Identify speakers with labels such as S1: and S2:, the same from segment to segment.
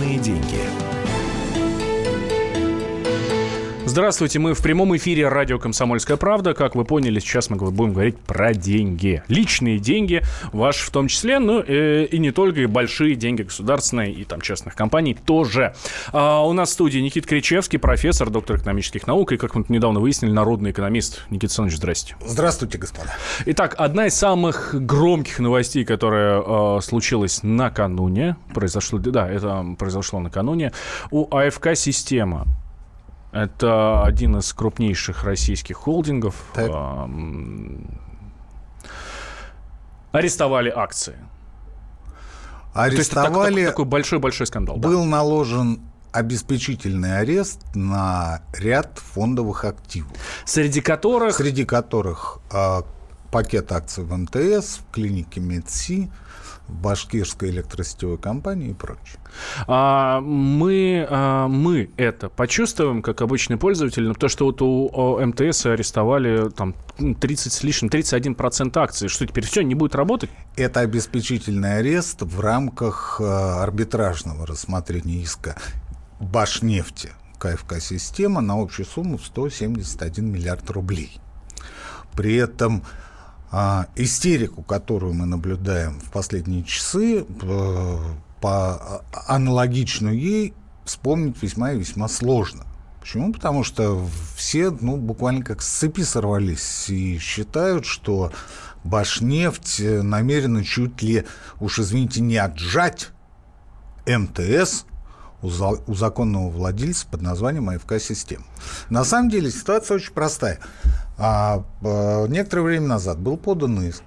S1: Личные деньги.
S2: Здравствуйте, мы в прямом эфире радио «Комсомольская правда». Как вы поняли, сейчас мы будем говорить про деньги. Личные деньги, ваши в том числе, ну э, и не только, и большие деньги государственные и там частных компаний тоже. А, у нас в студии Никит Кричевский, профессор, доктор экономических наук и, как мы недавно выяснили, народный экономист. Никита Александрович, здрасте.
S3: Здравствуйте, господа.
S2: Итак, одна из самых громких новостей, которая э, случилась накануне, произошло, да, это произошло накануне, у АФК «Система» Это один из крупнейших российских холдингов. Так. Арестовали акции.
S3: Арестовали. То есть
S2: такой большой-большой скандал.
S3: Был да. наложен обеспечительный арест на ряд фондовых активов.
S2: Среди которых...
S3: Среди которых э, пакет акций в МТС, в клинике МедСи, башкирской электросетевой компании и прочее.
S2: А, мы, а, мы это почувствуем, как обычный пользователь, но то, что вот у МТС арестовали там 30 с лишним, 31% акций, что теперь все, не будет работать?
S3: Это обеспечительный арест в рамках а, арбитражного рассмотрения иска Башнефти КФК-система на общую сумму в 171 миллиард рублей. При этом а, истерику, которую мы наблюдаем в последние часы, э, по аналогичную ей вспомнить весьма и весьма сложно. Почему? Потому что все ну, буквально как с цепи сорвались и считают, что Башнефть намерена чуть ли, уж извините, не отжать МТС у, за, у законного владельца под названием АФК-систем. На самом деле ситуация очень простая. А, а некоторое время назад был подан иск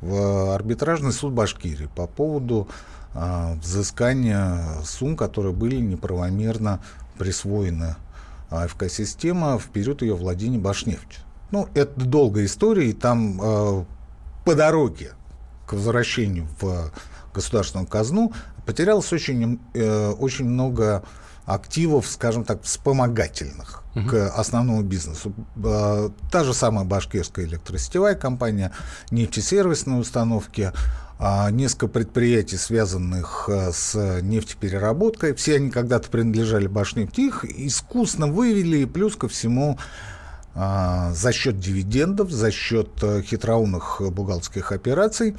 S3: в арбитражный суд Башкирии по поводу а, взыскания сумм, которые были неправомерно присвоены АФК-система в период ее владения Башнефть. Ну, это долгая история, и там а, по дороге к возвращению в государственную казну потерялось очень, э, очень много активов, скажем так, вспомогательных угу. к основному бизнесу. Та же самая башкирская электросетевая компания, нефтесервисные установки, а, несколько предприятий, связанных э, с нефтепереработкой. Все они когда-то принадлежали Башнефти. Их искусно вывели, и плюс ко всему за счет дивидендов, за счет э, хитроумных бухгалтерских операций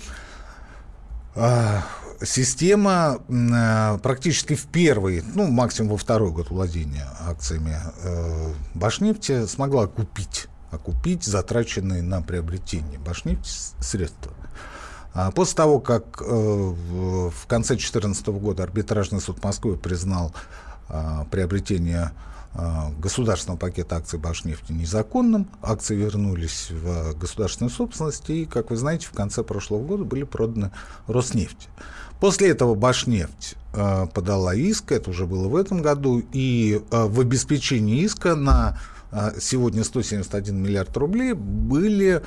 S3: система э, практически в первый, ну, максимум во второй год владения акциями э, Башнефти смогла купить, окупить затраченные на приобретение Башнефти средства. А после того, как э, в конце 2014 года арбитражный суд Москвы признал приобретение государственного пакета акций Башнефти незаконным. Акции вернулись в государственную собственность и, как вы знаете, в конце прошлого года были проданы Роснефти. После этого Башнефть э, подала иск, это уже было в этом году, и э, в обеспечении иска на сегодня 171 миллиард рублей были,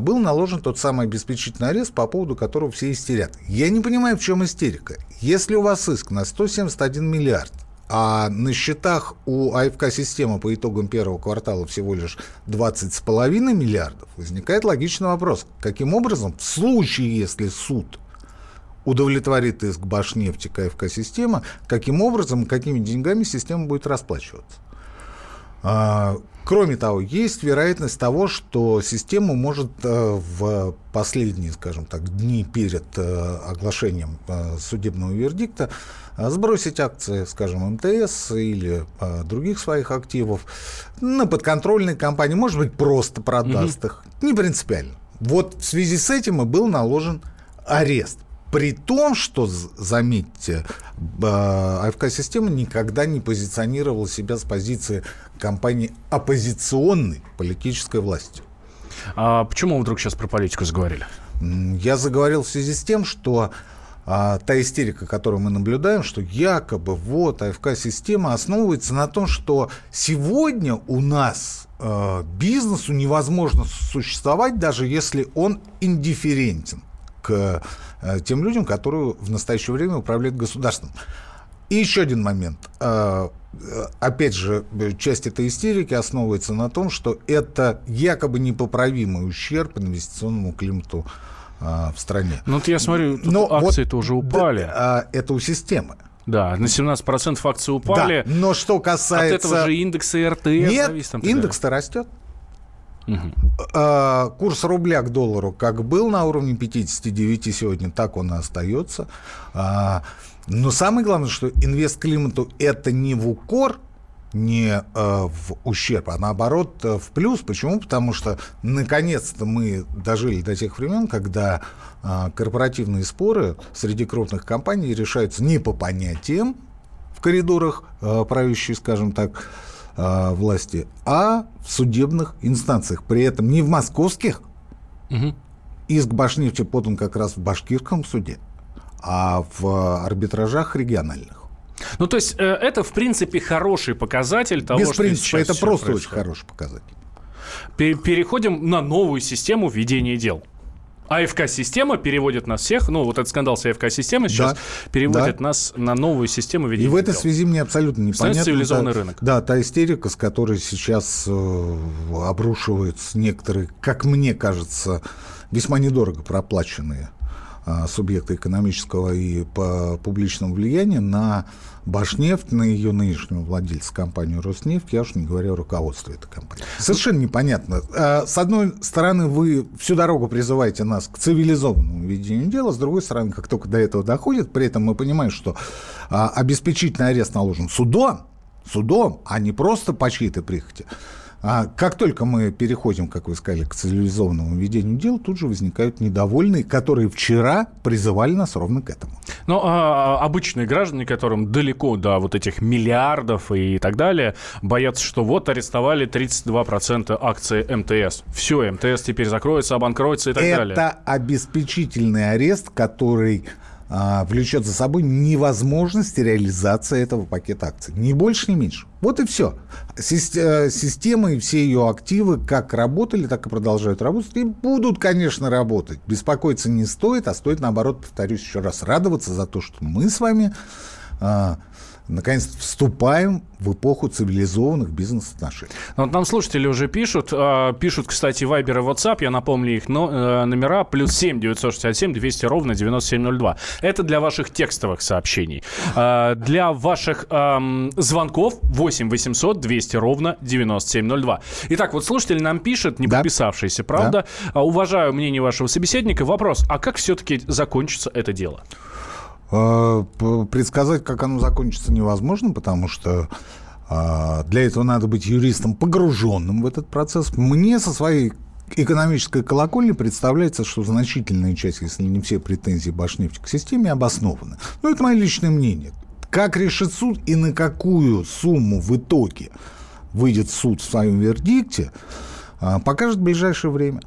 S3: был наложен тот самый обеспечительный арест, по поводу которого все истерят. Я не понимаю, в чем истерика. Если у вас иск на 171 миллиард, а на счетах у АФК-системы по итогам первого квартала всего лишь 20,5 миллиардов, возникает логичный вопрос, каким образом в случае, если суд удовлетворит иск Башнефти КФК-система, каким образом, какими деньгами система будет расплачиваться. А, кроме того, есть вероятность того, что система может э, в последние, скажем так, дни перед э, оглашением э, судебного вердикта сбросить акции, скажем, МТС или других своих активов на подконтрольной компании, может быть, просто продаст угу. их, не принципиально. Вот в связи с этим и был наложен арест. При том, что, заметьте, АФК-система никогда не позиционировала себя с позиции компании оппозиционной политической власти.
S2: А почему вы вдруг сейчас про политику заговорили?
S3: Я заговорил в связи с тем, что а, та истерика, которую мы наблюдаем, что якобы вот АФК-система основывается на том, что сегодня у нас э, бизнесу невозможно существовать, даже если он индифферентен к тем людям, которые в настоящее время управляют государством. И еще один момент. Э, опять же, часть этой истерики основывается на том, что это якобы непоправимый ущерб инвестиционному климату э, в стране.
S2: Ну, вот я смотрю, тут Но акции вот, уже упали.
S3: Да, это у системы.
S2: Да, на 17% акции упали.
S3: Да, но что касается...
S2: От этого же индекса РТС
S3: Нет, индекс-то растет. Угу. Курс рубля к доллару как был на уровне 59 сегодня, так он и остается. А, но самое главное, что инвест климату это не в укор, не э, в ущерб, а наоборот э, в плюс. Почему? Потому что наконец-то мы дожили до тех времен, когда э, корпоративные споры среди крупных компаний решаются не по понятиям в коридорах правящей, скажем так, э, власти, а в судебных инстанциях. При этом не в московских. Угу. Иск Башнефти подан как раз в башкирском суде, а в арбитражах региональных.
S2: Ну, то есть, э, это, в принципе, хороший показатель того,
S3: Без
S2: что
S3: принципа, это просто происходит. очень хороший показатель.
S2: Переходим на новую систему ведения дел. АФК-система переводит нас всех, ну, вот этот скандал с АФК-системой сейчас да, переводит да. нас на новую систему ведения
S3: И в этой дел. связи мне абсолютно непонятно.
S2: цивилизованный
S3: да,
S2: рынок.
S3: Да, та истерика, с которой сейчас э, обрушиваются некоторые, как мне кажется, весьма недорого проплаченные э, субъекты экономического и по публичного влияния на Башнефть, на ее нынешнего владельца компанию Роснефть, я уж не говорю о руководстве этой компании. Совершенно непонятно. А, с одной стороны, вы всю дорогу призываете нас к цивилизованному ведению дела, с другой стороны, как только до этого доходит, при этом мы понимаем, что а, обеспечительный арест наложен судом, судом, а не просто по чьей-то прихоти. А как только мы переходим, как вы сказали, к цивилизованному ведению дел, тут же возникают недовольные, которые вчера призывали нас ровно к этому.
S2: Ну, а обычные граждане, которым далеко до вот этих миллиардов и так далее, боятся, что вот арестовали 32% акций МТС. Все, МТС теперь закроется, обанкроется и так
S3: Это
S2: далее.
S3: Это обеспечительный арест, который а, влечет за собой невозможность реализации этого пакета акций. Ни больше, ни меньше. Вот и все. Э, система и все ее активы как работали, так и продолжают работать. И будут, конечно, работать. Беспокоиться не стоит, а стоит, наоборот, повторюсь еще раз, радоваться за то, что мы с вами а, наконец вступаем в эпоху цивилизованных бизнес-отношений.
S2: Ну, вот нам слушатели уже пишут. А, пишут, кстати, Вайбер и WhatsApp. Я напомню их э, номера. Плюс 7 967 200 ровно 9702. Это для ваших текстовых сообщений. А, для ваших звонков 8 800 200 ровно 9702. Итак, вот слушатель нам пишет, не подписавшийся, правда. Да. Уважаю мнение вашего собеседника. Вопрос, а как все-таки закончится это дело?
S3: А, предсказать, как оно закончится, невозможно, потому что а, для этого надо быть юристом, погруженным в этот процесс. Мне со своей экономической колокольни представляется, что значительная часть, если не все претензии Башнефти к системе обоснованы. Но это мое личное мнение. Как решит суд и на какую сумму в итоге выйдет суд в своем вердикте, а, покажет ближайшее время.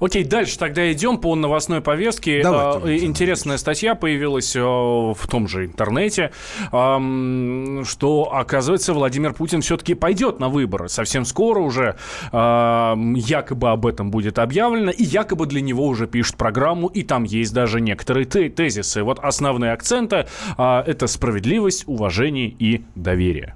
S2: Окей, дальше тогда идем по новостной повестке. Давайте, Интересная статья появилась э, в том же интернете, что, оказывается, Владимир Путин все-таки пойдет на выборы. Совсем скоро уже якобы об этом будет объявлено, и якобы для него уже пишут программу, и там есть даже некоторые тезисы. Вот основные акценты а, – это справедливость, уважение и доверие.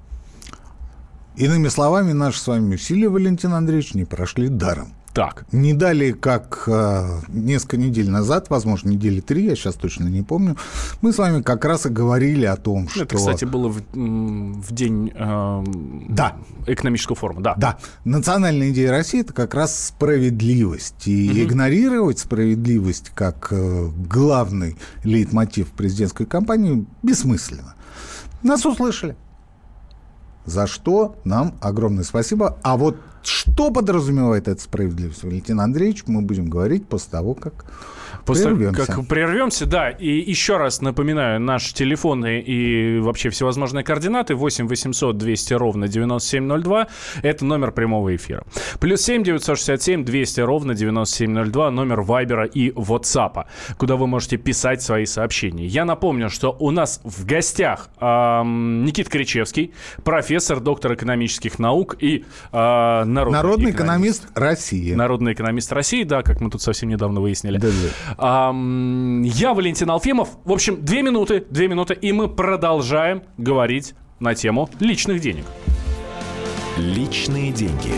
S3: Иными словами, наши с вами усилия, Валентин Андреевич, не прошли даром.
S2: Так.
S3: Не далее, как э, несколько недель назад, возможно, недели три, я сейчас точно не помню, мы с вами как раз и говорили о том, что...
S2: Это, кстати, было в, в день э, да. экономического форума, да.
S3: Да. Национальная идея России – это как раз справедливость. И угу. игнорировать справедливость как э, главный лейтмотив президентской кампании бессмысленно. Нас услышали. За что нам огромное спасибо. А вот что подразумевает эта справедливость, Валентин Андреевич, мы будем говорить после того, как После прервемся.
S2: как прервемся, да. И еще раз напоминаю, наши телефоны и вообще всевозможные координаты 8 800 200 ровно 9702. Это номер прямого эфира. Плюс 7 967 200 ровно 9702. Номер Вайбера и WhatsApp, куда вы можете писать свои сообщения. Я напомню, что у нас в гостях эм, Никит Кричевский, профессор, доктор экономических наук и э, народный,
S3: народный экономист. экономист России.
S2: Народный экономист России, да, как мы тут совсем недавно выяснили. Да, да. Я Валентин Алфимов. В общем, две минуты, две минуты, и мы продолжаем говорить на тему личных денег.
S1: Личные деньги.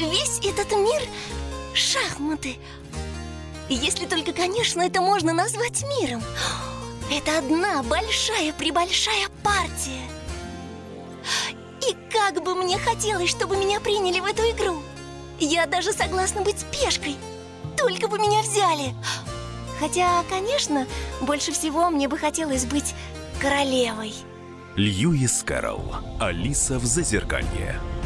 S4: Весь этот мир – шахматы. Если только, конечно, это можно назвать миром. Это одна большая-пребольшая партия. И как бы мне хотелось, чтобы меня приняли в эту игру. Я даже согласна быть пешкой. Только бы меня взяли. Хотя, конечно, больше всего мне бы хотелось быть королевой.
S1: Льюис Кэрролл. Алиса в Зазеркалье.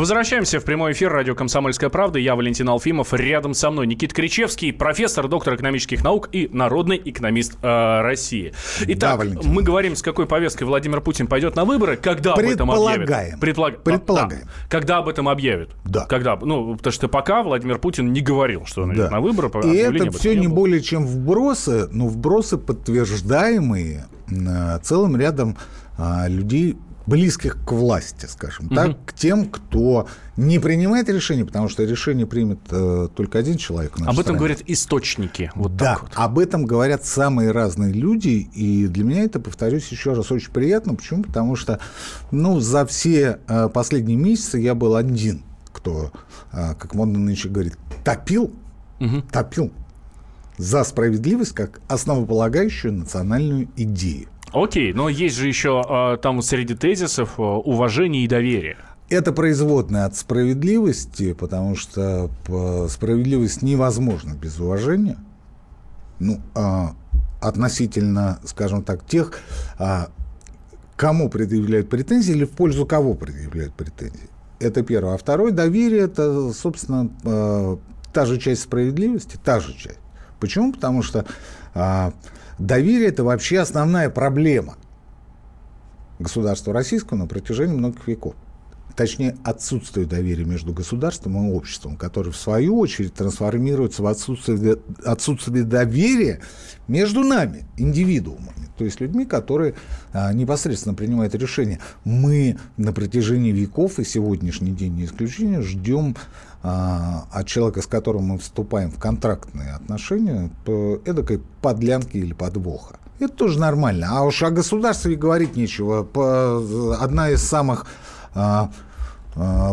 S2: Возвращаемся в прямой эфир радио «Комсомольская правда». Я Валентин Алфимов. Рядом со мной Никит Кричевский, профессор, доктор экономических наук и народный экономист э, России. Итак,
S3: Да,
S2: мы говорим, с какой повесткой Владимир Путин пойдет на выборы, когда об этом объявят.
S3: Предполагаем.
S2: Предполаг-
S3: Предполагаем.
S2: Да. Когда об этом объявят.
S3: Да.
S2: Когда? Ну, потому что пока Владимир Путин не говорил, что он идет на выборы.
S3: И это все не
S2: было.
S3: более чем вбросы, но вбросы подтверждаемые э, целым рядом а, людей, близких к власти, скажем так, к тем, кто не принимает решения, потому что решение примет э, только один человек.
S2: Об этом
S3: стране.
S2: говорят источники. Вот
S3: да,
S2: так вот.
S3: об этом говорят самые разные люди, и для меня это, повторюсь еще раз, очень приятно. Почему? Потому что, ну, за все э, последние месяцы я был один, кто, э, как модно нынче говорит, топил, топил за справедливость как основополагающую национальную идею.
S2: Окей, но есть же еще э, там среди тезисов э, уважение и доверие.
S3: Это производная от справедливости, потому что п- справедливость невозможна без уважения. Ну, а, относительно, скажем так, тех, а, кому предъявляют претензии или в пользу кого предъявляют претензии. Это первое. А второе, доверие – это, собственно, та же часть справедливости, та же часть. Почему? Потому что а, доверие – это вообще основная проблема государства российского на протяжении многих веков. Точнее, отсутствие доверия между государством и обществом, которое, в свою очередь, трансформируется в отсутствие, отсутствие доверия между нами, индивидуумами, то есть людьми, которые а, непосредственно принимают решения. Мы на протяжении веков, и сегодняшний день не исключение, ждем а, от человека, с которым мы вступаем в контрактные отношения, по эдакой подлянки или подвоха. Это тоже нормально. А уж о государстве говорить нечего. По- Одна из самых а, а,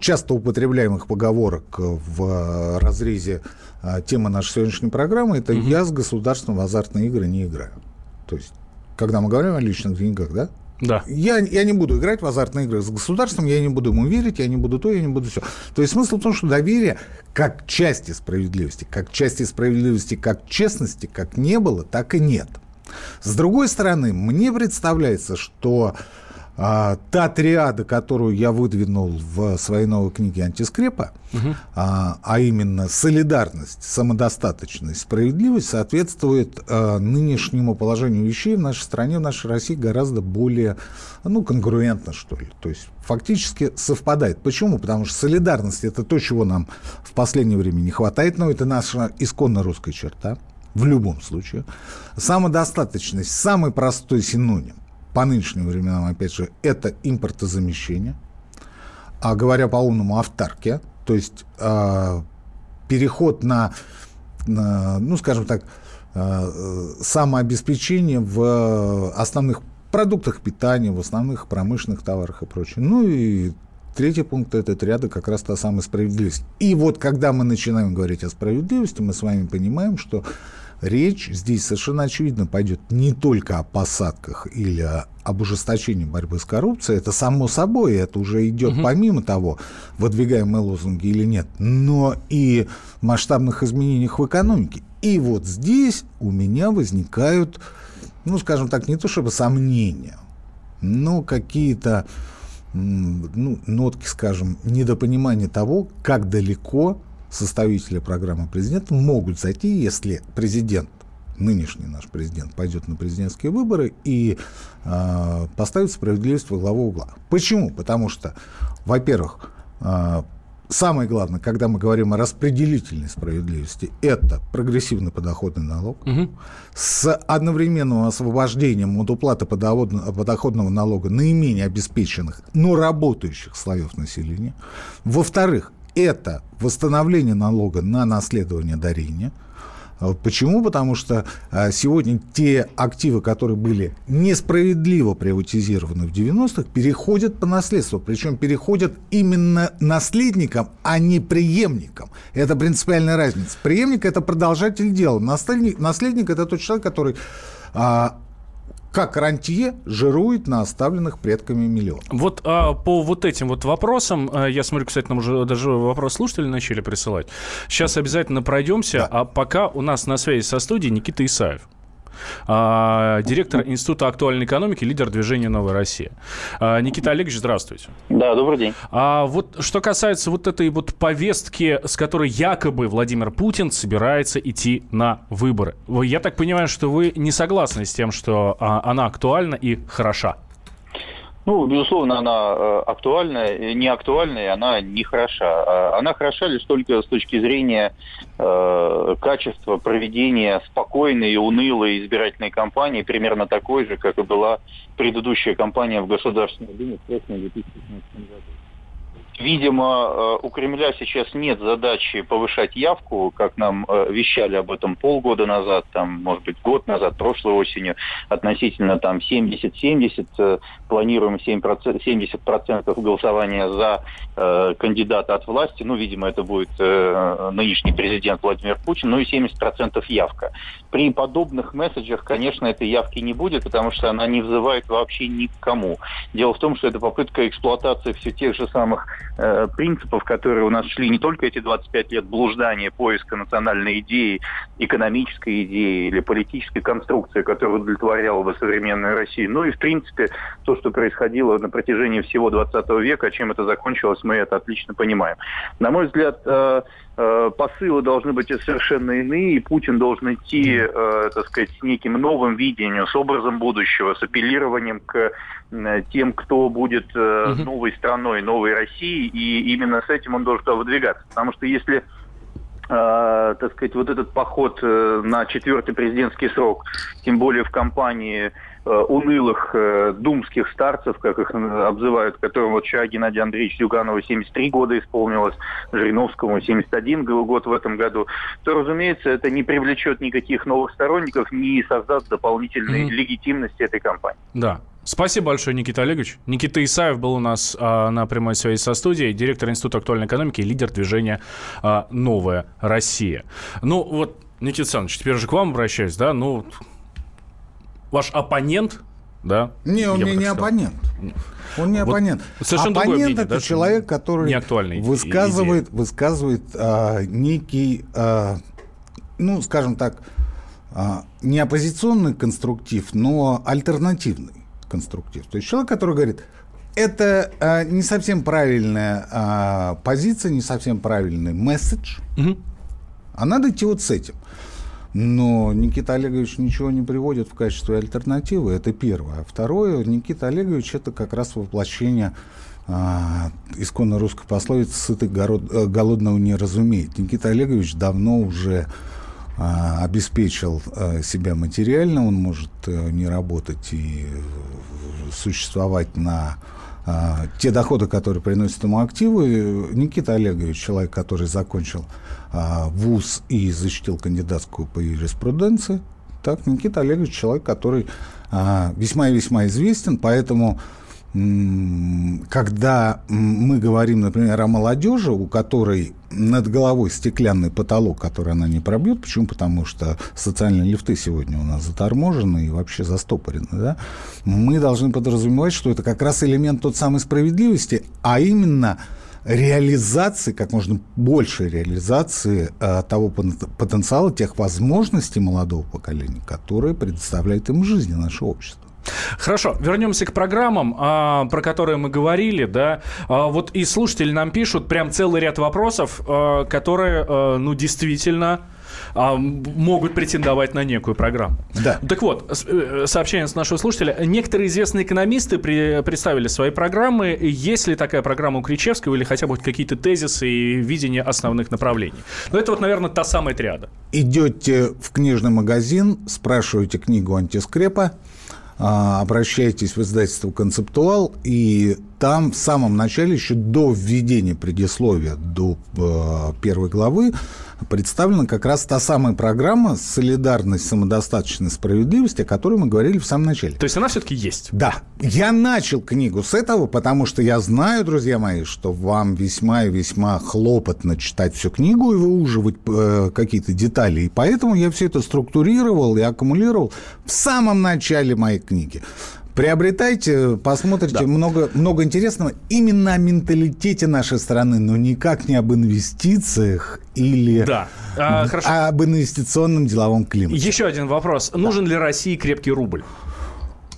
S3: часто употребляемых поговорок в разрезе а, темы нашей сегодняшней программы это «я с государством в азартные игры не играю». То есть, когда мы говорим о личных деньгах, да?
S2: Да.
S3: Я, я не буду играть в азартные игры с государством, я не буду ему верить, я не буду то, я не буду все. То есть смысл в том, что доверие как части справедливости, как части справедливости, как честности, как не было, так и нет. С другой стороны, мне представляется, что а, та триада, которую я выдвинул в своей новой книге «Антискрепа», а, а именно солидарность, самодостаточность, справедливость, соответствует а, нынешнему положению вещей в нашей стране, в нашей России гораздо более ну, конгруентно, что ли. То есть фактически совпадает. Почему? Потому что солидарность – это то, чего нам в последнее время не хватает, но это наша исконно русская черта в любом случае. Самодостаточность – самый простой синоним по нынешним временам, опять же, это импортозамещение, а говоря по-умному, автаркия, то есть э, переход на, на, ну, скажем так, э, самообеспечение в основных продуктах питания, в основных промышленных товарах и прочее. Ну и третий пункт – это ряда как раз та самая справедливость. И вот когда мы начинаем говорить о справедливости, мы с вами понимаем, что речь здесь совершенно очевидно пойдет не только о посадках или об ужесточении борьбы с коррупцией, это само собой, это уже идет помимо того, выдвигаем мы лозунги или нет, но и масштабных изменениях в экономике. И вот здесь у меня возникают, ну, скажем так, не то чтобы сомнения, но какие-то ну, нотки, скажем, недопонимания того, как далеко составители программы президента могут зайти, если президент, нынешний наш президент, пойдет на президентские выборы и э, поставит справедливость во главу угла. Почему? Потому что, во-первых, э, самое главное, когда мы говорим о распределительной справедливости, это прогрессивный подоходный налог угу. с одновременным освобождением от уплаты подоходного налога наименее обеспеченных, но работающих слоев населения. Во-вторых, это восстановление налога на наследование дарения – а почему? Потому что а, сегодня те активы, которые были несправедливо приватизированы в 90-х, переходят по наследству. Причем переходят именно наследникам, а не преемникам. Это принципиальная разница. Преемник – это продолжатель дела. Наследник, наследник – это тот человек, который а, как рантье жирует на оставленных предками миллион.
S2: Вот а, по вот этим вот вопросам, а, я смотрю, кстати, нам уже даже вопрос слушатели начали присылать. Сейчас обязательно пройдемся, да. а пока у нас на связи со студией Никита Исаев директор Института актуальной экономики, лидер движения «Новая Россия». А, Никита Олегович, здравствуйте.
S5: Да, добрый день.
S2: А вот что касается вот этой вот повестки, с которой якобы Владимир Путин собирается идти на выборы. Я так понимаю, что вы не согласны с тем, что а, она актуальна и хороша?
S5: Ну, безусловно, она э, актуальна, не актуальна, она не хороша. А она хороша лишь только с точки зрения э, качества проведения спокойной и унылой избирательной кампании, примерно такой же, как и была предыдущая кампания в Государственной Думе в прошлом 2015 году. Видимо, э, у Кремля сейчас нет задачи повышать явку, как нам э, вещали об этом полгода назад, там, может быть, год назад, прошлой осенью, относительно там 70-70, э, планируем 7%, 70% голосования за э, кандидата от власти, ну, видимо, это будет э, нынешний президент Владимир Путин, ну и 70% явка. При подобных месседжах, конечно, этой явки не будет, потому что она не вызывает вообще ни к кому. Дело в том, что это попытка эксплуатации все тех же самых Э, принципов, которые у нас шли не только эти 25 лет блуждания, поиска национальной идеи, экономической идеи или политической конструкции, которая удовлетворяла бы современную Россию, но и, в принципе, то, что происходило на протяжении всего 20 века, чем это закончилось, мы это отлично понимаем. На мой взгляд, э, посылы должны быть совершенно иные, и Путин должен идти, так сказать, с неким новым видением, с образом будущего, с апеллированием к тем, кто будет новой страной, новой Россией, и именно с этим он должен выдвигаться. Потому что если э, так сказать, вот этот поход э, на четвертый президентский срок, тем более в компании э, унылых э, думских старцев, как их обзывают, которым вот вчера Геннадий Андреевич Зюганову 73 года исполнилось, Жириновскому 71 год в этом году, то, разумеется, это не привлечет никаких новых сторонников, не создаст дополнительной mm-hmm. легитимности этой кампании.
S2: Да, Спасибо большое, Никита Олегович. Никита Исаев был у нас а, на прямой связи со студией, директор Института актуальной экономики и лидер движения а, «Новая Россия». Ну вот, Никита Александрович, теперь же к вам обращаюсь, да, ну, ваш оппонент, да?
S3: Не, он мне не оппонент. Он не вот оппонент. Совершенно оппонент мнение, это да, человек, который высказывает, высказывает а, некий, а, ну, скажем так, а, не оппозиционный конструктив, но альтернативный конструктив. То есть человек, который говорит, это а, не совсем правильная а, позиция, не совсем правильный месседж, угу. а надо идти вот с этим. Но Никита Олегович ничего не приводит в качестве альтернативы, это первое. А второе, Никита Олегович это как раз воплощение а, исконно русской пословицы «сытый город, голодного не разумеет». Никита Олегович давно уже а, обеспечил а, себя материально, он может э, не работать и существовать на а, те доходы, которые приносят ему активы. Никита Олегович, человек, который закончил вуз и защитил кандидатскую по юриспруденции, так, Никита Олегович человек, который весьма и весьма известен, поэтому когда мы говорим, например, о молодежи, у которой над головой стеклянный потолок, который она не пробьет. Почему? Потому что социальные лифты сегодня у нас заторможены и вообще застопорены. Да? Мы должны подразумевать, что это как раз элемент тот самой справедливости, а именно реализации, как можно больше реализации э, того потенциала, тех возможностей молодого поколения, которые предоставляет им жизнь наше общество.
S2: Хорошо, вернемся к программам, а, про которые мы говорили, да. А, вот и слушатели нам пишут прям целый ряд вопросов, а, которые, ну, действительно могут претендовать на некую программу.
S3: Да.
S2: Так вот, э, сообщение с нашего слушателя. Некоторые известные экономисты при- представили свои программы. Есть ли такая программа у Кричевского или хотя бы какие-то тезисы и видения основных направлений? Ну, это вот, наверное, та самая триада.
S3: Идете в книжный магазин, спрашиваете книгу антискрепа, а, обращаетесь в издательство «Концептуал», и там в самом начале, еще до введения предисловия, до э, первой главы, представлена как раз та самая программа «Солидарность, самодостаточность, справедливость», о которой мы говорили в самом начале.
S2: То есть она все-таки есть.
S3: Да, я начал книгу с этого, потому что я знаю, друзья мои, что вам весьма и весьма хлопотно читать всю книгу и выуживать э, какие-то детали. И поэтому я все это структурировал и аккумулировал в самом начале моей книги. Приобретайте, посмотрите, много, много интересного именно о менталитете нашей страны, но никак не об инвестициях или
S2: Да. А, хорошо.
S3: об инвестиционном деловом климате.
S2: Еще один вопрос. Нужен ли России крепкий рубль?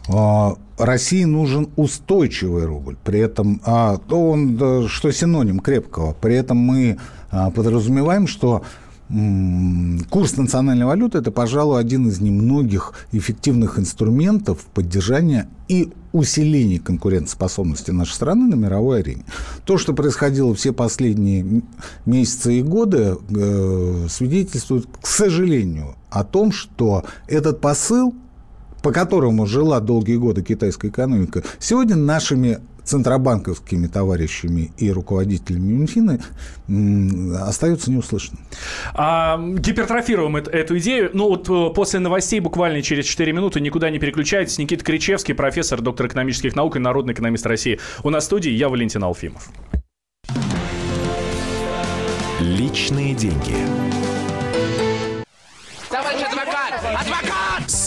S3: А, России нужен устойчивый рубль. При этом, а, то он, да, что синоним крепкого. При этом мы а, подразумеваем, что курс национальной валюты – это, пожалуй, один из немногих эффективных инструментов поддержания и усиления конкурентоспособности нашей страны на мировой арене. То, что происходило все последние месяцы и годы, э, свидетельствует, к сожалению, о том, что этот посыл по которому жила долгие годы китайская экономика, сегодня нашими центробанковскими товарищами и руководителями Минфина м, остается неуслышанным.
S2: А, гипертрофируем эт- эту идею. Ну вот э, после новостей буквально через 4 минуты никуда не переключайтесь. Никита Кричевский, профессор, доктор экономических наук и народный экономист России. У нас в студии я Валентин Алфимов.
S1: Личные деньги.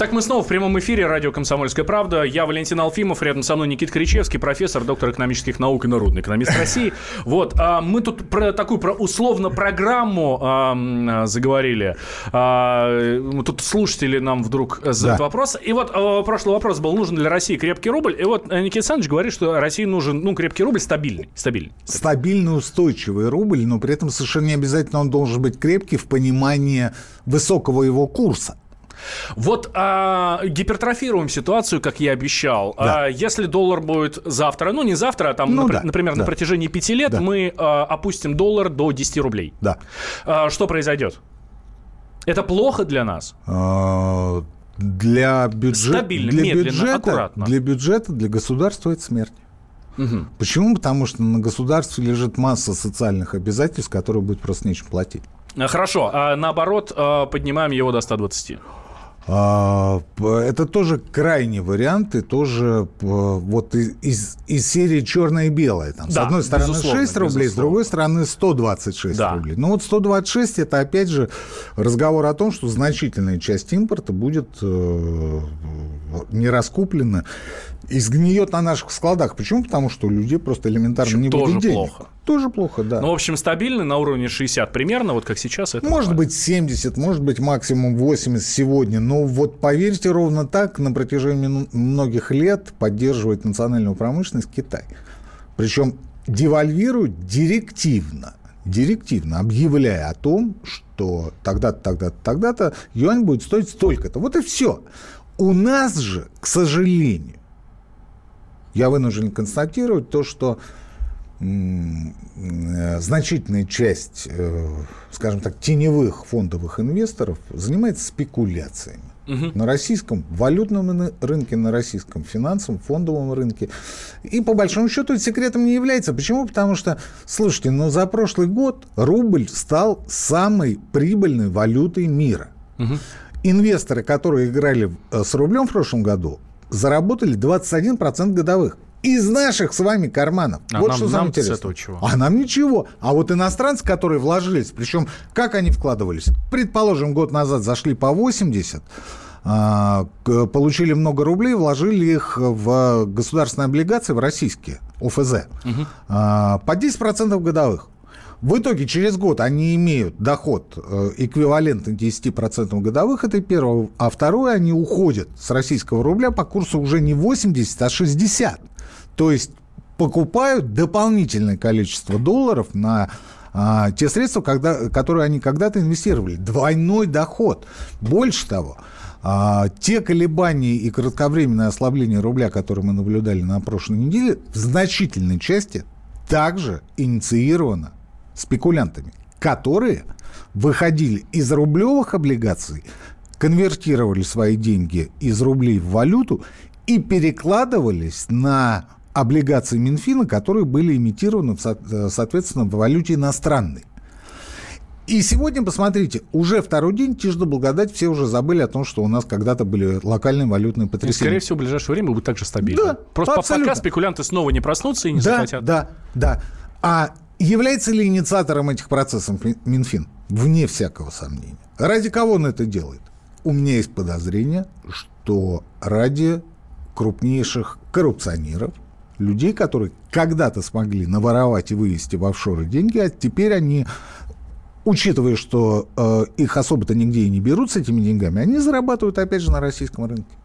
S2: Итак, мы снова в прямом эфире радио «Комсомольская правда». Я Валентин Алфимов, рядом со мной Никит Кричевский, профессор, доктор экономических наук и народный экономист России. Вот, а мы тут про такую про условно программу а, заговорили. А, тут слушатели нам вдруг задают
S3: Да.
S2: вопрос. И вот а, прошлый вопрос был, нужен ли России крепкий рубль? И вот э, Никита Александрович говорит, что России нужен, ну, крепкий рубль стабильный. Стабильный.
S3: Стабильный, устойчивый рубль, но при этом совершенно не обязательно он должен быть крепкий в понимании высокого его курса.
S2: Вот а, гипертрофируем ситуацию, как я обещал.
S3: Да.
S2: А, если доллар будет завтра, ну не завтра, а там,
S3: Ну
S2: напр-
S3: да,
S2: например, на
S3: да.
S2: протяжении пяти лет
S3: Да.
S2: мы а, опустим доллар до 10 рублей.
S3: Да.
S2: А, что произойдет? Это плохо для нас?
S3: А, Для, бюджета,
S2: Стабильно,
S3: для,
S2: медленно,
S3: бюджета,
S2: аккуратно.
S3: для бюджета, для государства это смерть. Почему? Потому что на государстве лежит масса социальных обязательств, которые будет просто нечем платить.
S2: А, Хорошо, а наоборот, а, поднимаем его до 120.
S3: А, Это тоже крайний вариант, и тоже вот из, из- из серии черное и белое. Там, с
S2: Да,
S3: одной стороны
S2: безусловно,
S3: 6 рублей, с
S2: безусловно.
S3: другой стороны 126
S2: Да.
S3: рублей. Ну вот 126 это опять же разговор о том, что значительная часть импорта будет э, не раскуплена и сгниет на наших складах. Почему? Потому что у людей просто элементарно
S2: Общем,
S3: не
S2: тоже
S3: будет денег.
S2: плохо.
S3: Тоже плохо, да.
S2: Ну, в общем, стабильный на уровне 60 примерно, вот как сейчас. Это
S3: Может
S2: нормально.
S3: быть 70, может быть максимум 80 сегодня. Но вот поверьте, ровно так на протяжении многих лет поддерживает национальную промышленность Китай. Причем девальвирует директивно. Директивно, объявляя о том, что тогда-то, тогда-то, тогда-то юань будет стоить столько-то. Вот и все. У нас же, к сожалению, я вынужден констатировать то, что э, значительная часть, э, скажем так, теневых фондовых инвесторов занимается спекуляциями. На российском валютном рынке, на российском финансовом, фондовом рынке. И по большому счету это секретом не является. Почему? Потому что, слушайте, ну за прошлый год рубль стал самой прибыльной валютой мира. Инвесторы, которые играли э, с рублем в прошлом году, заработали 21% годовых. Из наших с вами карманов.
S2: А
S3: вот
S2: нам-
S3: что самое
S2: нам-то с этого чего?
S3: А нам ничего. А вот иностранцы, которые вложились, причем как они вкладывались? Предположим, год назад зашли по 80, а, получили много рублей, вложили их в государственные облигации, в российские, ОФЗ, угу. по 10% годовых. В итоге через год они имеют доход э, эквивалентный 10% годовых, это первое. А второе, они уходят с российского рубля по курсу уже не 80, а 60. То есть покупают дополнительное количество долларов на а, те средства, когда, которые они когда-то инвестировали. Двойной доход. Больше того, а, те колебания и кратковременное ослабление рубля, которые мы наблюдали на прошлой неделе, в значительной части также инициировано спекулянтами, которые выходили из рублевых облигаций, конвертировали свои деньги из рублей в валюту и перекладывались на облигации Минфина, которые были имитированы, соответственно, в валюте иностранной. И сегодня, посмотрите, уже второй день тяжело благодать, все уже забыли о том, что у нас когда-то были локальные валютные ну, потрясения.
S2: скорее всего, в ближайшее время будет также стабильно. Да, Просто абсолютно. пока спекулянты снова не проснутся и не
S3: да,
S2: захотят.
S3: Да, да. А Является ли инициатором этих процессов Минфин? Вне всякого сомнения. Ради кого он это делает? У меня есть подозрение, что ради крупнейших коррупционеров, людей, которые когда-то смогли наворовать и вывести в офшоры деньги, а теперь они, учитывая, что э, их особо-то нигде и не берут с этими деньгами, они зарабатывают опять же на российском рынке.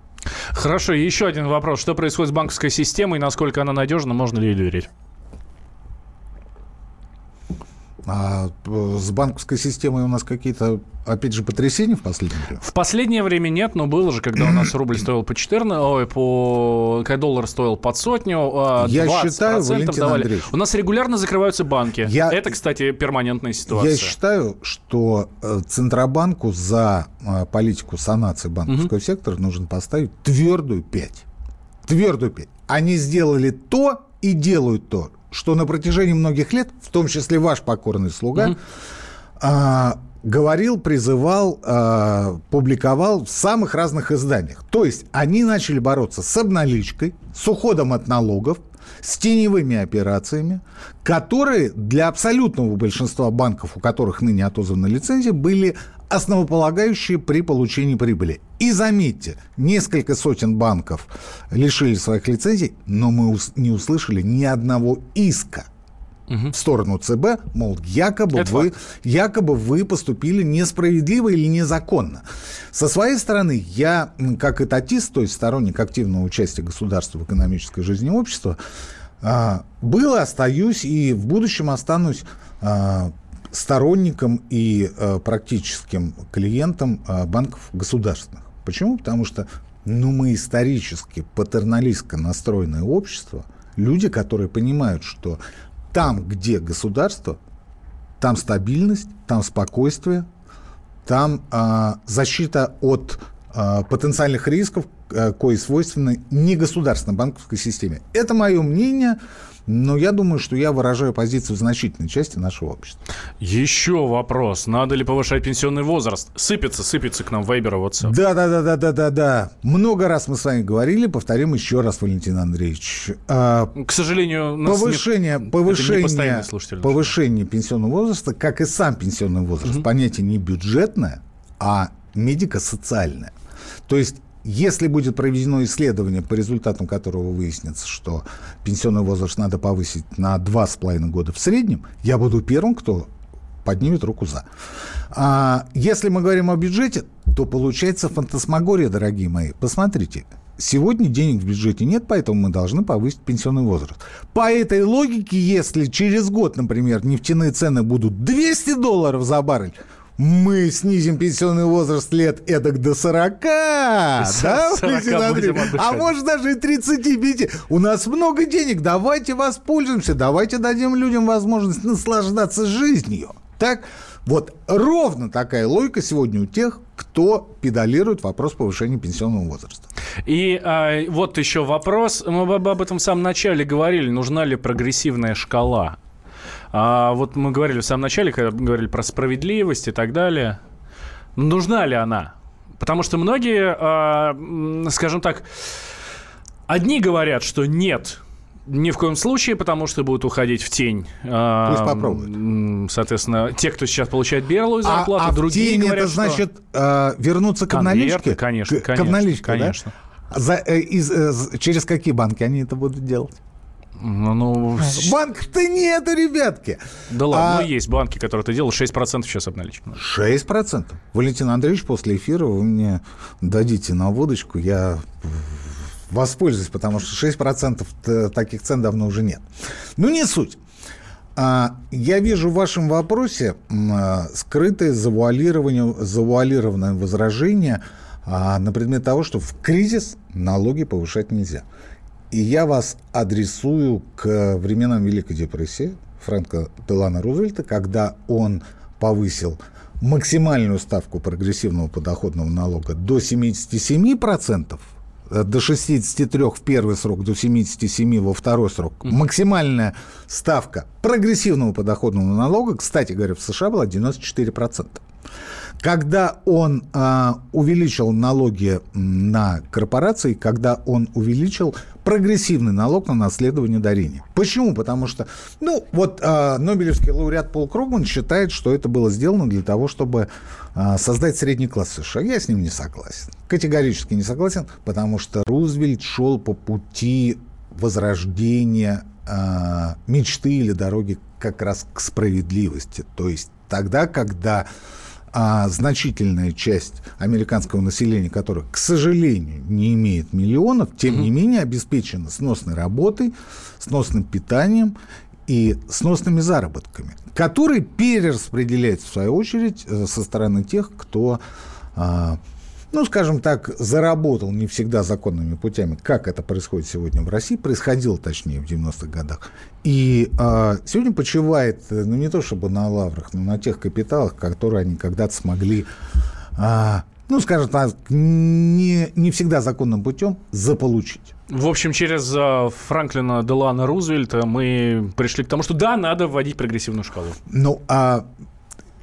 S2: Хорошо, еще один вопрос. Что происходит с банковской системой, насколько она надежна, можно ли ей доверять?
S3: А с банковской системой у нас какие-то, опять же, потрясения в последнее время?
S2: В последнее время нет, но было же, когда у нас рубль стоил по 14, ой, по, когда доллар стоил под сотню, 20%
S3: Я считаю, Валентин
S2: давали.
S3: Андреевич,
S2: у нас регулярно закрываются банки. Я, Это, кстати, перманентная ситуация.
S3: Я считаю, что э, Центробанку за э, политику санации банковского угу. сектора нужно поставить твердую 5. Твердую 5. Они сделали то и делают то, что на протяжении многих лет, в том числе ваш покорный слуга, mm-hmm. а, говорил, призывал, а, публиковал в самых разных изданиях. То есть они начали бороться с обналичкой, с уходом от налогов, с теневыми операциями, которые для абсолютного большинства банков, у которых ныне отозваны лицензии, были основополагающие при получении прибыли. И заметьте, несколько сотен банков лишили своих лицензий, но мы не услышали ни одного иска угу. в сторону ЦБ, мол, якобы вы, якобы вы поступили несправедливо или незаконно. Со своей стороны, я, как этатист, то есть сторонник активного участия государства в экономической жизни общества, а, был, остаюсь и в будущем останусь а, сторонником и э, практическим клиентом э, банков государственных. Почему? Потому что ну, мы исторически патерналистско настроенное общество, люди, которые понимают, что там, где государство, там стабильность, там спокойствие, там э, защита от э, потенциальных рисков, э, кои свойственны негосударственной банковской системе. Это мое мнение. Но я думаю, что я выражаю позицию значительной части нашего общества.
S2: Еще вопрос. Надо ли повышать пенсионный возраст? Сыпется, сыпется к нам Вайбер и WhatsApp.
S3: Да, да, да, да, да, да, да. Много раз мы с вами говорили, повторим еще раз, Валентин Андреевич.
S2: А, к сожалению,
S3: повышение, не, повышение, повышение пенсионного возраста, как и сам пенсионный возраст, угу. понятие не бюджетное, а медико-социальное. То есть если будет проведено исследование, по результатам которого выяснится, что пенсионный возраст надо повысить на 2,5 года в среднем, я буду первым, кто поднимет руку за. А если мы говорим о бюджете, то получается фантасмагория, дорогие мои. Посмотрите, сегодня денег в бюджете нет, поэтому мы должны повысить пенсионный возраст. По этой логике, если через год, например, нефтяные цены будут 200 долларов за баррель, мы снизим пенсионный возраст лет эдак до 40, да, 40 а может даже и 35. У нас много денег, давайте воспользуемся, давайте дадим людям возможность наслаждаться жизнью. Так, вот ровно такая логика сегодня у тех, кто педалирует вопрос повышения пенсионного возраста.
S2: И а, вот еще вопрос. Мы об этом в самом начале говорили. Нужна ли прогрессивная шкала? А вот мы говорили в самом начале, когда говорили про справедливость и так далее. Нужна ли она? Потому что многие, а, скажем так, одни говорят, что нет, Ни в коем случае, потому что будут уходить в тень. А,
S3: Пусть попробуют.
S2: Соответственно, те, кто сейчас получает белую зарплату,
S3: а, а в
S2: другие
S3: тени
S2: говорят,
S3: это значит э, вернуться к обналичке?
S2: конечно,
S3: К- К
S2: конечно,
S3: обналичке, да?
S2: конечно.
S3: За, э, из, э, через какие банки они это будут делать?
S2: Ну, ну,
S3: Банков-то нету, ребятки.
S2: да ладно,
S3: А-
S2: ну есть банки, которые это делают, 6% сейчас обналичка.
S3: 6%. Валентин Андреевич, после эфира вы мне дадите на водочку, я воспользуюсь, потому что 6% т- таких цен давно уже нет. Ну, не суть. А, Я вижу в вашем вопросе а, скрытое завуалирование, завуалированное возражение а, на предмет того, что в кризис налоги повышать нельзя. И я вас адресую к временам Великой депрессии Фрэнка Делана Рузвельта, когда он повысил максимальную ставку прогрессивного подоходного налога до 77%, э, до 63 в первый срок, до 77 во второй срок. Максимальная ставка прогрессивного подоходного налога, кстати говоря, в США была 94%. Когда он а, увеличил налоги на корпорации, когда он увеличил прогрессивный налог на наследование дарения. Почему? Потому что, ну, вот а, Нобелевский лауреат Пол Кругман считает, что это было сделано для того, чтобы а, создать средний класс США. Я с ним не согласен. Категорически не согласен, потому что Рузвельт шел по пути возрождения а, мечты или дороги как раз к справедливости. То есть тогда, когда а значительная часть американского населения, которое, к сожалению, не имеет миллионов, тем не менее обеспечена сносной работой, сносным питанием и сносными заработками, которые перераспределяются, в свою очередь, э, со стороны тех, кто, а, ну, скажем так, заработал не всегда законными путями, как это происходит сегодня в России, происходило, точнее, в 90-х годах. И а, сегодня почивает, э, ну, не то чтобы на лаврах, но на тех капиталах, которые они когда-то смогли, а, ну, скажем так, не, не всегда законным путем заполучить.
S2: В общем, через а, Франклина Делана Рузвельта мы пришли к тому, что да, надо вводить прогрессивную шкалу.
S3: Ну, а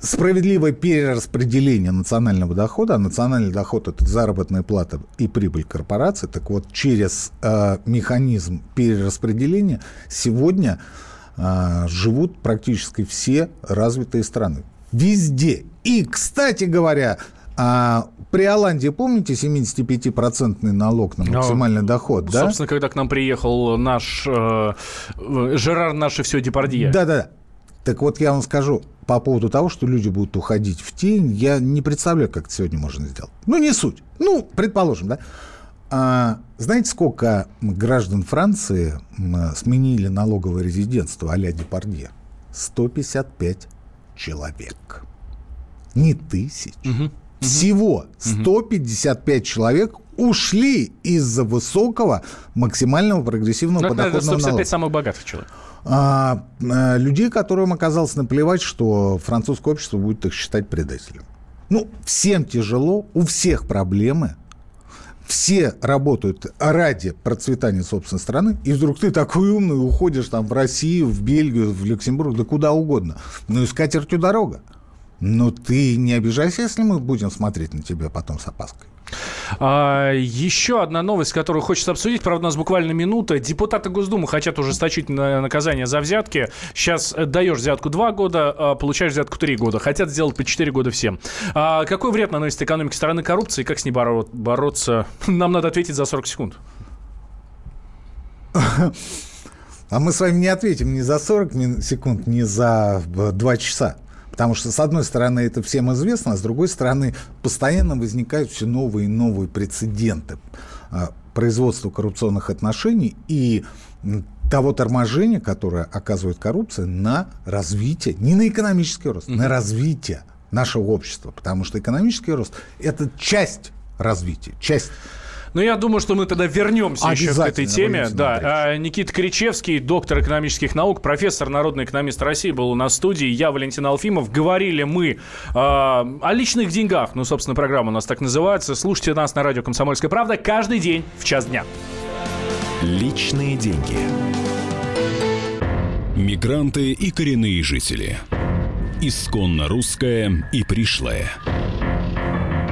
S3: справедливое перераспределение национального дохода, а национальный доход – это заработная плата и прибыль корпорации, так вот, через э, механизм перераспределения сегодня э, живут практически все развитые страны. Везде. И, кстати говоря, а, при Оландии, помните, 75-процентный налог на максимальный доход, да?
S2: Собственно, когда к нам приехал наш э, Жерар наше все Депардье.
S3: Да-да-да. Так вот, я вам скажу, по поводу того, что люди будут уходить в тень, я не представляю, как это сегодня можно сделать. Ну, не суть. Ну, предположим, да. А, знаете, сколько граждан Франции сменили налоговое резидентство а-ля Депардье? 155 человек. Не тысяч. Всего 155 человек ушли из-за высокого максимального прогрессивного
S2: Ну, это, наверное,
S3: подоходного
S2: 155
S3: налога.
S2: самых богатых человек.
S3: А, а, людей, которым оказалось наплевать, что французское общество будет их считать предателем. Ну, всем тяжело, у всех проблемы. Все работают ради процветания собственной страны, и вдруг ты такой умный, уходишь там в Россию, в Бельгию, в Люксембург, да куда угодно. Ну и с катертью дорога. Но ты не обижайся, если мы будем смотреть на тебя потом с опаской.
S2: А, еще одна новость, которую хочется обсудить. Правда, у нас буквально минута. Депутаты Госдумы хотят ужесточить на- наказание за взятки. Сейчас э, даешь взятку 2 года, а получаешь взятку 3 года. Хотят сделать по 4 года всем. А какой вред наносит экономике страны коррупции? Как с ней боро- бороться? Нам надо ответить за 40 секунд.
S3: А мы с вами не ответим ни за 40 мин- секунд, ни за 2 часа. Потому что, с одной стороны, это всем известно, а с другой стороны, постоянно возникают все новые и новые прецеденты а, производства коррупционных отношений и того торможения, которое оказывает коррупция на развитие, не на экономический рост, на развитие нашего общества. Потому что экономический рост – это часть развития, часть
S2: Ну, я думаю, что мы тогда вернемся еще к этой теме. Да, а, Никита Кричевский, доктор экономических наук, профессор, народный экономист России, был у нас в студии. Я, Валентин Алфимов. Говорили мы а, о личных деньгах. Ну, собственно, программа у нас так называется. Слушайте нас на радио «Комсомольская правда» каждый день в час дня.
S1: Личные деньги.
S6: Мигранты и коренные жители. Исконно русское и пришлое.